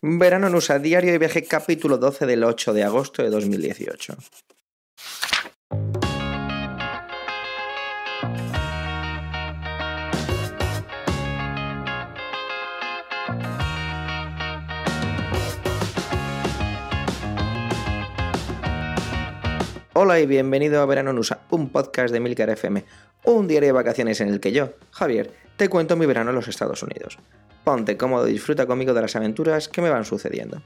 Verano en USA, diario de viaje, capítulo 12 del 8 de agosto de 2018. Hola y bienvenido a Verano en USA, un podcast de Milcar FM, un diario de vacaciones en el que yo, Javier, te cuento mi verano en los Estados Unidos. Ponte cómodo disfruta conmigo de las aventuras que me van sucediendo.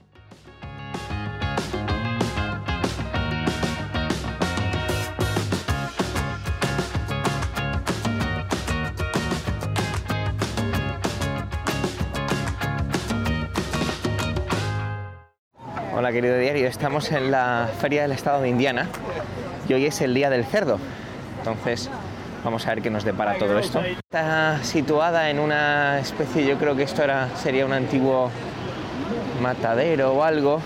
Hola querido diario, estamos en la feria del estado de Indiana y hoy es el día del cerdo. Entonces vamos a ver qué nos depara todo esto. Está situada en una especie, yo creo que esto era, sería un antiguo matadero o algo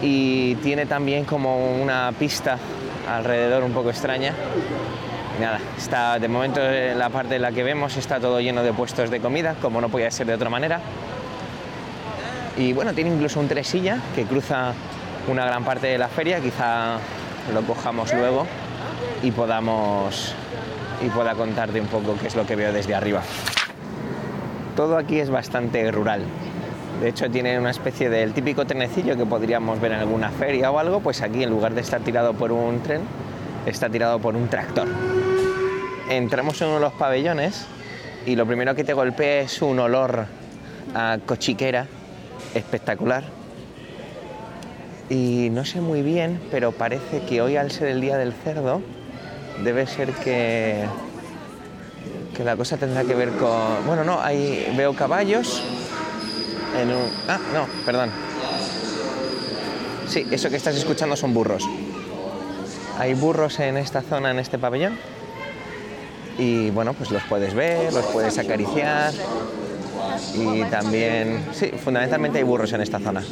y tiene también como una pista alrededor un poco extraña. Nada, está de momento en la parte en la que vemos está todo lleno de puestos de comida, como no podía ser de otra manera. Y bueno, tiene incluso un tresilla que cruza una gran parte de la feria, quizá lo cojamos luego y podamos y pueda contarte un poco qué es lo que veo desde arriba. Todo aquí es bastante rural. De hecho tiene una especie del típico trenecillo que podríamos ver en alguna feria o algo, pues aquí en lugar de estar tirado por un tren, está tirado por un tractor. Entramos en uno de los pabellones y lo primero que te golpea es un olor a cochiquera espectacular. Y no sé muy bien, pero parece que hoy al ser el día del cerdo, debe ser que, que la cosa tendrá que ver con... Bueno, no, ahí veo caballos en un... Ah, no, perdón. Sí, eso que estás escuchando son burros. Hay burros en esta zona, en este pabellón. Y bueno, pues los puedes ver, los puedes acariciar. Y también, sí, fundamentalmente hay burros en esta zona.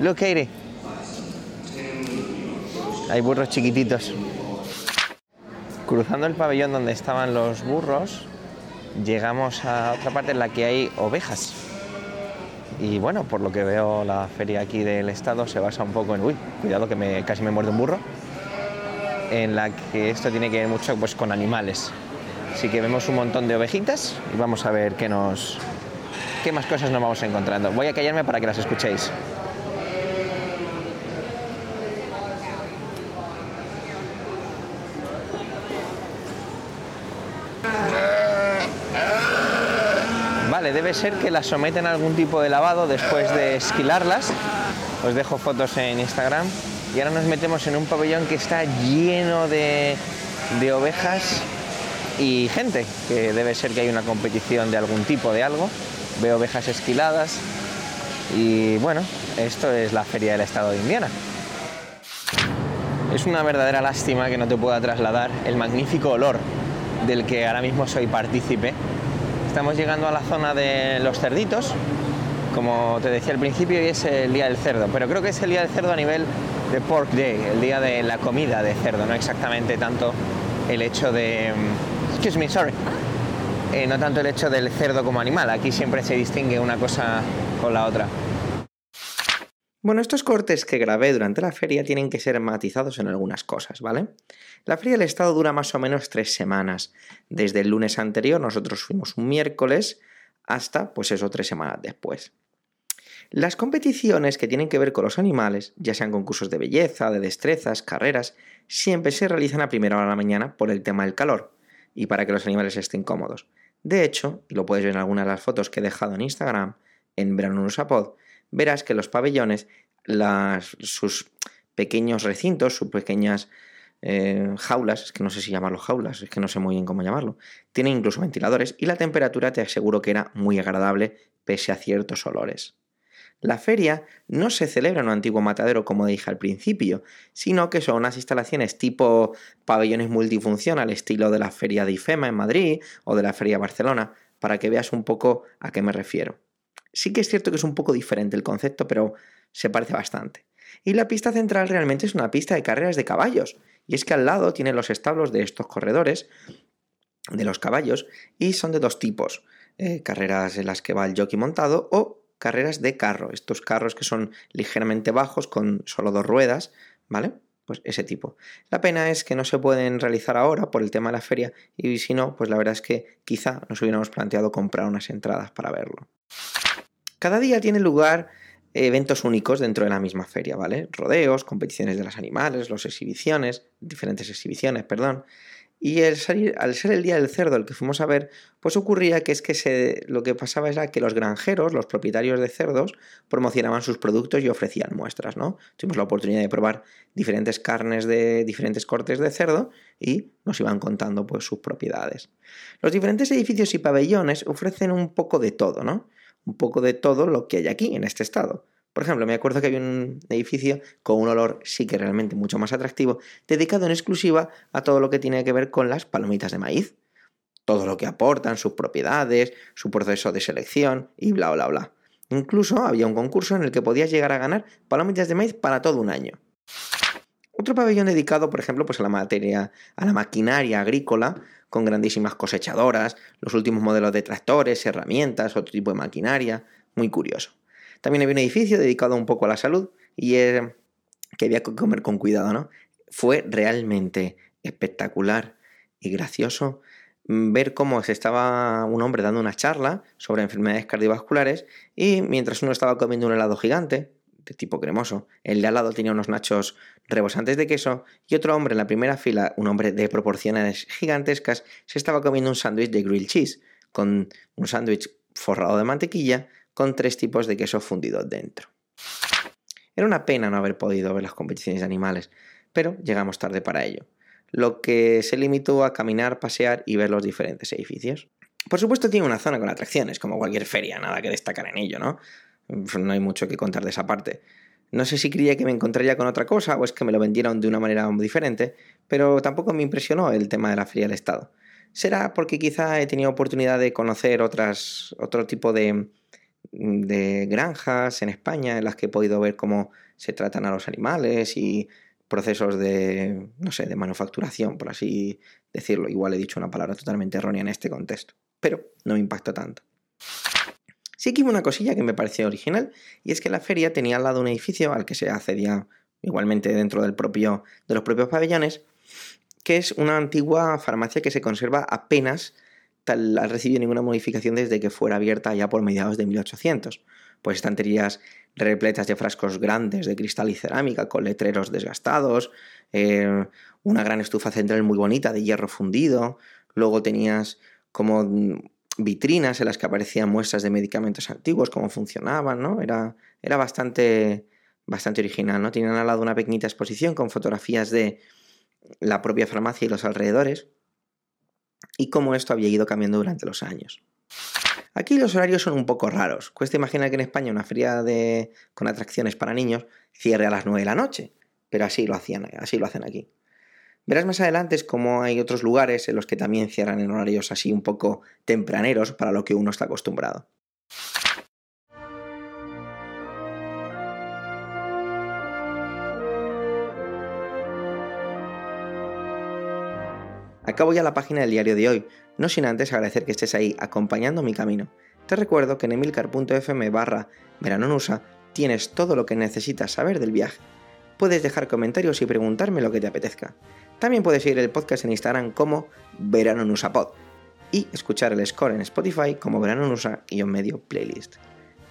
Look, Katie. Hay burros chiquititos. Cruzando el pabellón donde estaban los burros, llegamos a otra parte en la que hay ovejas. Y bueno, por lo que veo, la feria aquí del estado se basa un poco en, uy, cuidado que me, casi me muerde un burro, en la que esto tiene que ver mucho pues, con animales. Así que vemos un montón de ovejitas y vamos a ver qué, nos, qué más cosas nos vamos encontrando. Voy a callarme para que las escuchéis. Debe ser que las someten a algún tipo de lavado después de esquilarlas. Os dejo fotos en Instagram. Y ahora nos metemos en un pabellón que está lleno de, de ovejas y gente, que debe ser que hay una competición de algún tipo de algo. Veo ovejas esquiladas y bueno, esto es la feria del estado de Indiana. Es una verdadera lástima que no te pueda trasladar el magnífico olor del que ahora mismo soy partícipe. Estamos llegando a la zona de los cerditos, como te decía al principio, y es el día del cerdo, pero creo que es el día del cerdo a nivel de Pork Day, el día de la comida de cerdo, no exactamente tanto el hecho de... Excuse me, sorry. Eh, no tanto el hecho del cerdo como animal, aquí siempre se distingue una cosa con la otra. Bueno, estos cortes que grabé durante la feria tienen que ser matizados en algunas cosas, ¿vale? La feria del Estado dura más o menos tres semanas. Desde el lunes anterior, nosotros fuimos un miércoles, hasta, pues eso, tres semanas después. Las competiciones que tienen que ver con los animales, ya sean concursos de belleza, de destrezas, carreras, siempre se realizan a primera hora de la mañana por el tema del calor y para que los animales estén cómodos. De hecho, y lo puedes ver en algunas de las fotos que he dejado en Instagram, en Verano verás que los pabellones, sus pequeños recintos, sus pequeñas eh, jaulas, es que no sé si llamarlo jaulas, es que no sé muy bien cómo llamarlo, tienen incluso ventiladores y la temperatura te aseguro que era muy agradable pese a ciertos olores. La feria no se celebra en un antiguo matadero como dije al principio, sino que son unas instalaciones tipo pabellones multifunción al estilo de la feria de IFEMA en Madrid o de la feria Barcelona, para que veas un poco a qué me refiero. Sí que es cierto que es un poco diferente el concepto, pero se parece bastante. Y la pista central realmente es una pista de carreras de caballos, y es que al lado tiene los establos de estos corredores, de los caballos, y son de dos tipos. eh, carreras en las que va el jockey montado o carreras de carro, estos carros que son ligeramente bajos con solo dos ruedas, ¿vale? Pues ese tipo. La pena es que no se pueden realizar ahora por el tema de la feria y si no, pues la verdad es que quizá nos hubiéramos planteado comprar unas entradas para verlo. Cada día tiene lugar eventos únicos dentro de la misma feria, ¿vale? Rodeos, competiciones de los animales, las exhibiciones, diferentes exhibiciones, perdón. Y al ser el día del cerdo el que fuimos a ver, pues ocurría que es que se, lo que pasaba era que los granjeros, los propietarios de cerdos, promocionaban sus productos y ofrecían muestras, ¿no? Tuvimos la oportunidad de probar diferentes carnes de diferentes cortes de cerdo y nos iban contando pues sus propiedades. Los diferentes edificios y pabellones ofrecen un poco de todo, ¿no? Un poco de todo lo que hay aquí, en este estado. Por ejemplo, me acuerdo que había un edificio con un olor sí que realmente mucho más atractivo, dedicado en exclusiva a todo lo que tiene que ver con las palomitas de maíz. Todo lo que aportan, sus propiedades, su proceso de selección y bla, bla, bla. Incluso había un concurso en el que podías llegar a ganar palomitas de maíz para todo un año. Otro pabellón dedicado, por ejemplo, pues a la materia, a la maquinaria agrícola, con grandísimas cosechadoras, los últimos modelos de tractores, herramientas, otro tipo de maquinaria, muy curioso. También había un edificio dedicado un poco a la salud y que había que comer con cuidado, ¿no? Fue realmente espectacular y gracioso ver cómo se estaba un hombre dando una charla sobre enfermedades cardiovasculares y mientras uno estaba comiendo un helado gigante, de tipo cremoso, el de al lado tenía unos nachos rebosantes de queso y otro hombre en la primera fila, un hombre de proporciones gigantescas, se estaba comiendo un sándwich de grilled cheese, con un sándwich forrado de mantequilla con tres tipos de queso fundido dentro. Era una pena no haber podido ver las competiciones de animales, pero llegamos tarde para ello, lo que se limitó a caminar, pasear y ver los diferentes edificios. Por supuesto tiene una zona con atracciones, como cualquier feria, nada que destacar en ello, ¿no? No hay mucho que contar de esa parte. No sé si creía que me encontraría con otra cosa o es que me lo vendieron de una manera muy diferente, pero tampoco me impresionó el tema de la feria del Estado. Será porque quizá he tenido oportunidad de conocer otras, otro tipo de, de granjas en España en las que he podido ver cómo se tratan a los animales y procesos de, no sé, de manufacturación, por así decirlo. Igual he dicho una palabra totalmente errónea en este contexto, pero no me impactó tanto. Sí que hubo una cosilla que me pareció original, y es que la feria tenía al lado un edificio al que se accedía igualmente dentro del propio, de los propios pabellones, que es una antigua farmacia que se conserva apenas ha recibido ninguna modificación desde que fuera abierta ya por mediados de 1800. Pues estanterías repletas de frascos grandes de cristal y cerámica con letreros desgastados, eh, una gran estufa central muy bonita de hierro fundido, luego tenías como vitrinas en las que aparecían muestras de medicamentos antiguos, cómo funcionaban, ¿no? Era, era bastante, bastante original, ¿no? Tenían al lado una pequeñita exposición con fotografías de la propia farmacia y los alrededores, y cómo esto había ido cambiando durante los años. Aquí los horarios son un poco raros. Cuesta imaginar que en España una feria de... con atracciones para niños cierre a las 9 de la noche, pero así lo, hacían, así lo hacen aquí. Verás más adelante cómo hay otros lugares en los que también cierran en horarios así un poco tempraneros para lo que uno está acostumbrado. Acabo ya la página del diario de hoy, no sin antes agradecer que estés ahí acompañando mi camino. Te recuerdo que en emilcar.fm barra veranonusa tienes todo lo que necesitas saber del viaje. Puedes dejar comentarios y preguntarme lo que te apetezca. También puedes seguir el podcast en Instagram como veranonusapod y escuchar el score en Spotify como veranonusa y un medio playlist.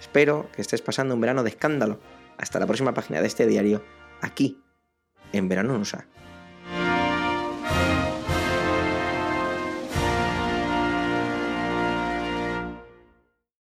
Espero que estés pasando un verano de escándalo. Hasta la próxima página de este diario, aquí, en Veranonusa.